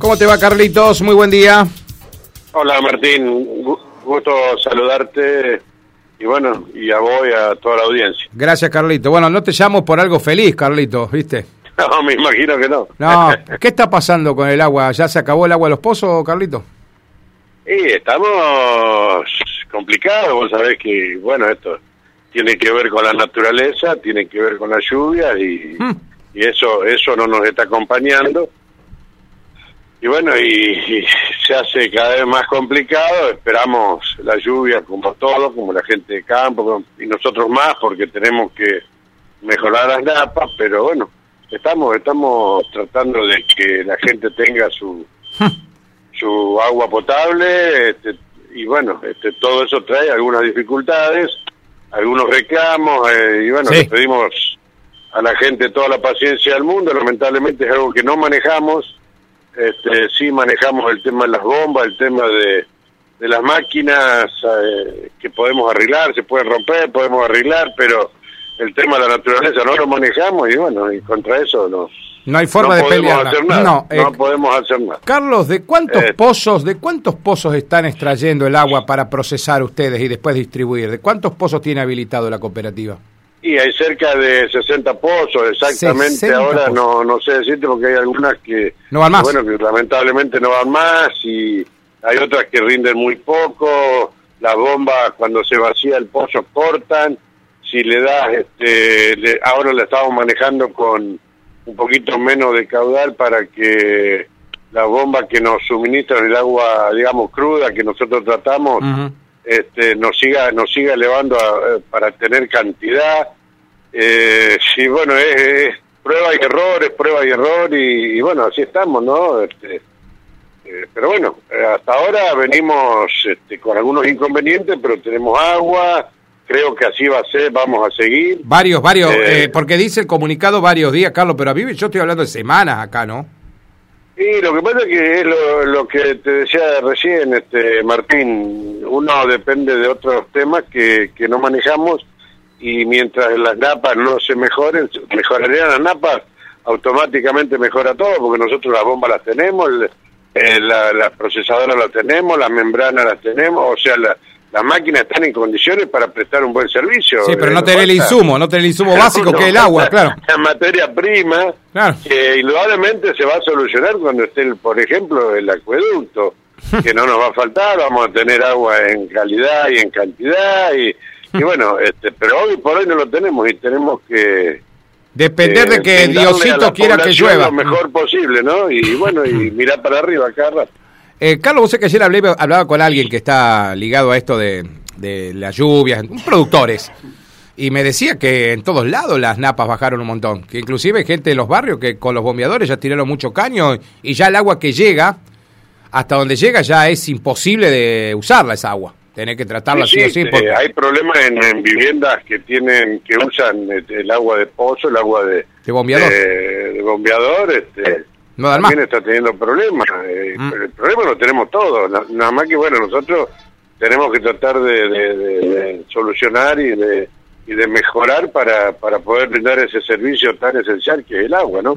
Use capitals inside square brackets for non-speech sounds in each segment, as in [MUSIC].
¿Cómo te va, Carlitos? Muy buen día. Hola, Martín. Gusto saludarte y bueno, y a vos y a toda la audiencia. Gracias, Carlito. Bueno, no te llamo por algo feliz, Carlitos, ¿viste? [LAUGHS] No, me imagino que no. No, ¿qué está pasando con el agua? ¿Ya se acabó el agua de los pozos, Carlito? Sí, estamos complicados, vos sabés que, bueno, esto tiene que ver con la naturaleza, tiene que ver con la lluvia y, hmm. y eso eso no nos está acompañando y bueno, y, se hace cada vez más complicado, esperamos la lluvia como todos, como la gente de campo, y nosotros más, porque tenemos que mejorar las napas, pero bueno, estamos estamos tratando de que la gente tenga su [LAUGHS] su agua potable, este, y bueno, este, todo eso trae algunas dificultades, algunos reclamos, eh, y bueno, le pedimos a la gente toda la paciencia del mundo, lamentablemente es algo que no manejamos, este, sí manejamos el tema de las bombas, el tema de, de las máquinas eh, que podemos arreglar, se pueden romper, podemos arreglar, pero el tema de la naturaleza no lo manejamos y bueno, y contra eso nos... No hay forma de pelear. No, no eh, podemos hacer nada. Carlos, ¿de cuántos eh. pozos, de cuántos pozos están extrayendo el agua para procesar ustedes y después distribuir? ¿De cuántos pozos tiene habilitado la cooperativa? Y hay cerca de 60 pozos, exactamente. Ahora no no sé decirte porque hay algunas que no van más. Bueno, que lamentablemente no van más y hay otras que rinden muy poco. Las bombas cuando se vacía el pozo cortan. Si le das, este, ahora la estamos manejando con un poquito menos de caudal para que la bomba que nos suministra el agua, digamos, cruda que nosotros tratamos, este, nos siga nos siga elevando eh, para tener cantidad. Eh, sí bueno es, prueba y error es prueba y error y, bueno así estamos no este, eh, pero bueno eh, hasta ahora venimos este, con algunos inconvenientes pero tenemos agua creo que así va a ser vamos a seguir. Varios varios porque dice el comunicado varios días Carlos pero a mí yo estoy hablando de semanas acá no Sí, lo que pasa es que es lo, que te decía recién, este Martín, uno depende de otros temas que, que no manejamos y mientras las napas no se mejoren, mejorarían las napas, automáticamente mejora todo, porque nosotros las bombas las tenemos, eh, las procesadoras las tenemos, las membranas las tenemos, o sea, la, las máquinas están en condiciones para prestar un buen servicio. Sí, pero no tener el insumo, no tener el insumo básico que es el [LAUGHS] agua, claro. La materia prima, que indudablemente se va a solucionar cuando esté, por ejemplo, el acueducto, [LAUGHS] que no nos va a faltar, vamos a tener agua en calidad y en cantidad, y, y bueno, [LAUGHS] este, pero hoy por hoy no lo tenemos y tenemos que... Depender de que Diosito quiera que llueva. Lo mejor posible, ¿no? Y bueno, y mirar para arriba cada rato. Eh, Carlos, vos sé que ayer hablé, hablaba con alguien que está ligado a esto de, de las lluvias, productores, y me decía que en todos lados las napas bajaron un montón, que inclusive gente de los barrios que con los bombeadores ya tiraron mucho caño y ya el agua que llega, hasta donde llega ya es imposible de usarla esa agua. Tener que tratarla así sí, o eh, hay problemas en, viviendas que tienen que usan este, el agua de pozo, el agua de, de bombeador. De, bombeador este, también está teniendo problemas. Eh, mm. El problema lo tenemos todos. Nada más que, bueno, nosotros tenemos que tratar de, solucionar y de, y de mejorar para, para poder brindar ese servicio tan esencial que es el agua, ¿no?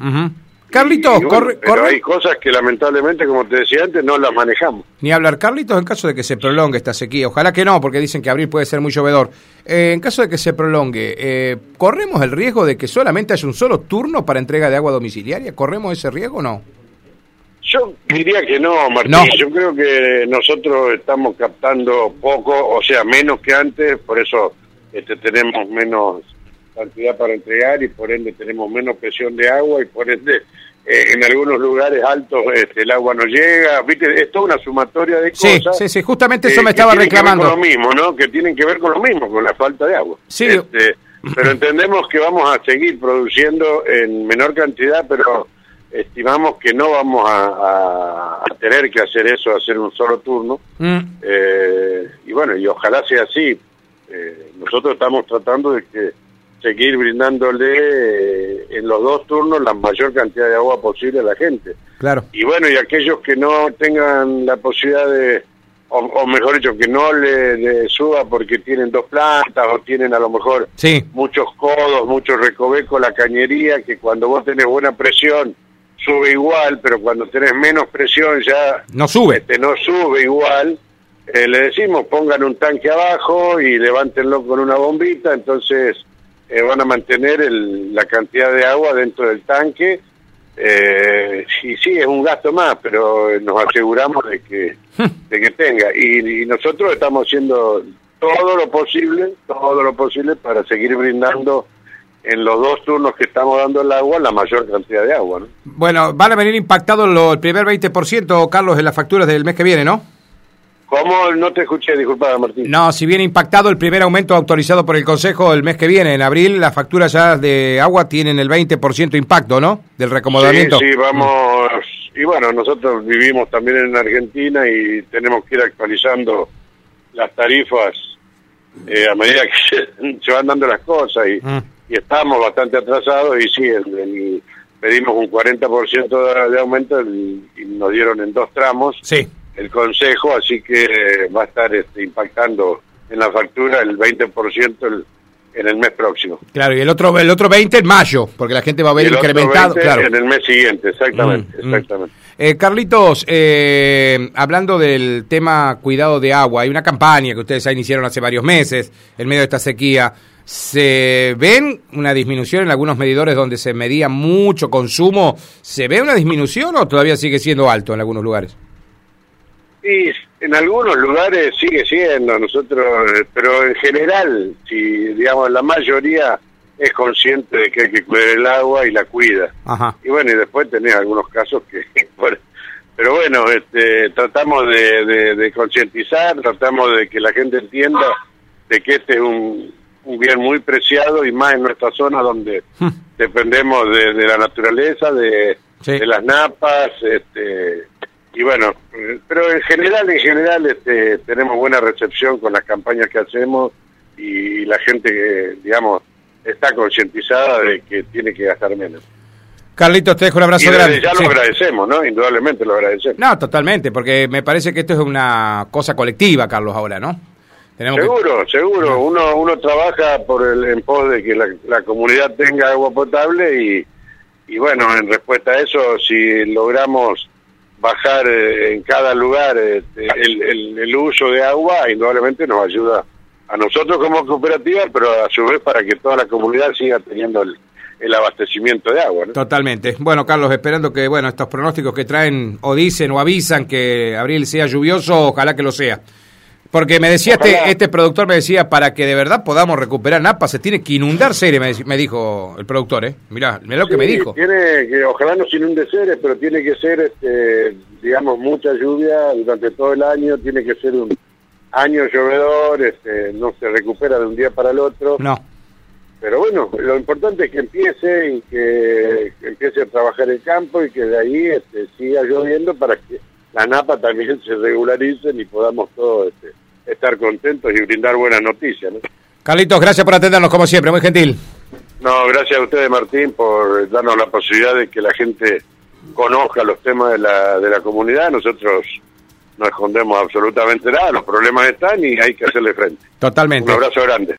Carlitos, corre, pero hay cosas que lamentablemente, como te decía antes, no las manejamos. Ni hablar. Carlitos, en caso de que se prolongue esta sequía, ojalá que no, porque dicen que abril puede ser muy llovedor. Eh, en caso de que se prolongue, eh, ¿corremos el riesgo de que solamente haya un solo turno para entrega de agua domiciliaria? ¿Corremos ese riesgo o no? Yo diría que no, Martín. Yo creo que nosotros estamos captando poco, o sea, menos que antes, por eso este, tenemos menos cantidad para entregar y por ende tenemos menos presión de agua y por ende eh, en algunos lugares altos este, el agua no llega, ¿viste? Es toda una sumatoria de cosas. Sí, sí, justamente eso me estaba reclamando. Que lo mismo, ¿no? Que tienen que ver con lo mismo, con la falta de agua. Sí. Este, pero entendemos que vamos a seguir produciendo en menor cantidad, pero estimamos que no vamos a, tener que hacer eso, hacer un solo turno. Mm. Eh, y bueno, y ojalá sea así. Eh, nosotros estamos tratando de que seguir brindándole eh, en los dos turnos la mayor cantidad de agua posible a la gente. Claro. Y bueno, y aquellos que no tengan la posibilidad de, o, mejor dicho, que no le, suba porque tienen dos plantas o tienen a lo mejor muchos codos, muchos recovecos, la cañería, que cuando vos tenés buena presión sube igual, pero cuando tenés menos presión ya no sube. Este, no sube igual. Eh, le decimos pongan un tanque abajo y levántenlo con una bombita, entonces eh, van a mantener el, la cantidad de agua dentro del tanque. Eh, y sí, es un gasto más, pero nos aseguramos de que, [LAUGHS] de que tenga. Y, y nosotros estamos haciendo todo lo posible, todo lo posible para seguir brindando en los dos turnos que estamos dando el agua la mayor cantidad de agua. ¿no? Bueno, van a venir impactados el primer 20%, Carlos, en las facturas del mes que viene, ¿no? ¿Cómo? No te escuché, disculpa, Martín. No, si viene impactado el primer aumento autorizado por el Consejo el mes que viene, en abril, las facturas ya de agua tienen el 20% impacto, ¿no? Del recomodamiento. Sí, sí, vamos. Y bueno, nosotros vivimos también en Argentina y tenemos que ir actualizando las tarifas eh, a medida que [LAUGHS] se, van dando las cosas y, mm. y, estamos bastante atrasados y sí, el, pedimos un 40% de, aumento y nos dieron en dos tramos. Sí el Consejo, así que va a estar este, impactando en la factura el 20% en el mes próximo. Claro, y el otro el otro 20 en mayo, porque la gente va a ver incrementado. Claro. En el mes siguiente, exactamente. Mm, mm. exactamente. Eh, Carlitos, eh, hablando del tema cuidado de agua, hay una campaña que ustedes ya iniciaron hace varios meses en medio de esta sequía. ¿Se ven una disminución en algunos medidores donde se medía mucho consumo? ¿Se ve una disminución o todavía sigue siendo alto en algunos lugares? Y en algunos lugares sigue siendo, nosotros, pero en general, si digamos la mayoría es consciente de que hay que cuidar el agua y la cuida. Y bueno, y después tenés algunos casos que... [LAUGHS] pero bueno, este, tratamos de, de, concientizar, tratamos de que la gente entienda de que este es un, un bien muy preciado y más en nuestra zona donde hmm. dependemos de, de, la naturaleza, de, de las napas, este, y bueno, pero en general, en general este, tenemos buena recepción con las campañas que hacemos y la gente que, digamos, está concientizada de que tiene que gastar menos. Carlitos, te dejo un abrazo grande. Ya lo agradecemos, ¿no? Indudablemente lo agradecemos. No, totalmente, porque me parece que esto es una cosa colectiva, Carlos, ahora, ¿no? seguro, seguro. Uno uno trabaja por el en pos de que la, la comunidad tenga agua potable y, y bueno, en respuesta a eso, si logramos bajar eh, en cada lugar este, el, el, uso de agua, indudablemente nos ayuda a nosotros como cooperativa, pero a su vez para que toda la comunidad siga teniendo el, el abastecimiento de agua. Totalmente. Bueno, Carlos, esperando que bueno estos pronósticos que traen o dicen o avisan que abril sea lluvioso, ojalá que lo sea. Porque me decía este, este productor, me decía, para que de verdad podamos recuperar Napa, se tiene que inundar Ceres, me, dijo el productor, ¿eh? Mirá, mirá lo que me dijo. Tiene que, ojalá no se inunde Ceres, pero tiene que ser, este, digamos, mucha lluvia durante todo el año, tiene que ser un año llovedor, este, no se recupera de un día para el otro. No. Pero bueno, lo importante es que empiece y que, empiece a trabajar el campo y que de ahí este, siga lloviendo para que la napa también se regularicen y podamos todos este, estar contentos y brindar buenas noticias. ¿no? Carlitos, gracias por atendernos como siempre, muy gentil. No, gracias a ustedes, Martín, por darnos la posibilidad de que la gente conozca los temas de la, de la comunidad. Nosotros no escondemos absolutamente nada, los problemas están y hay que hacerle frente. Totalmente. Un abrazo grande.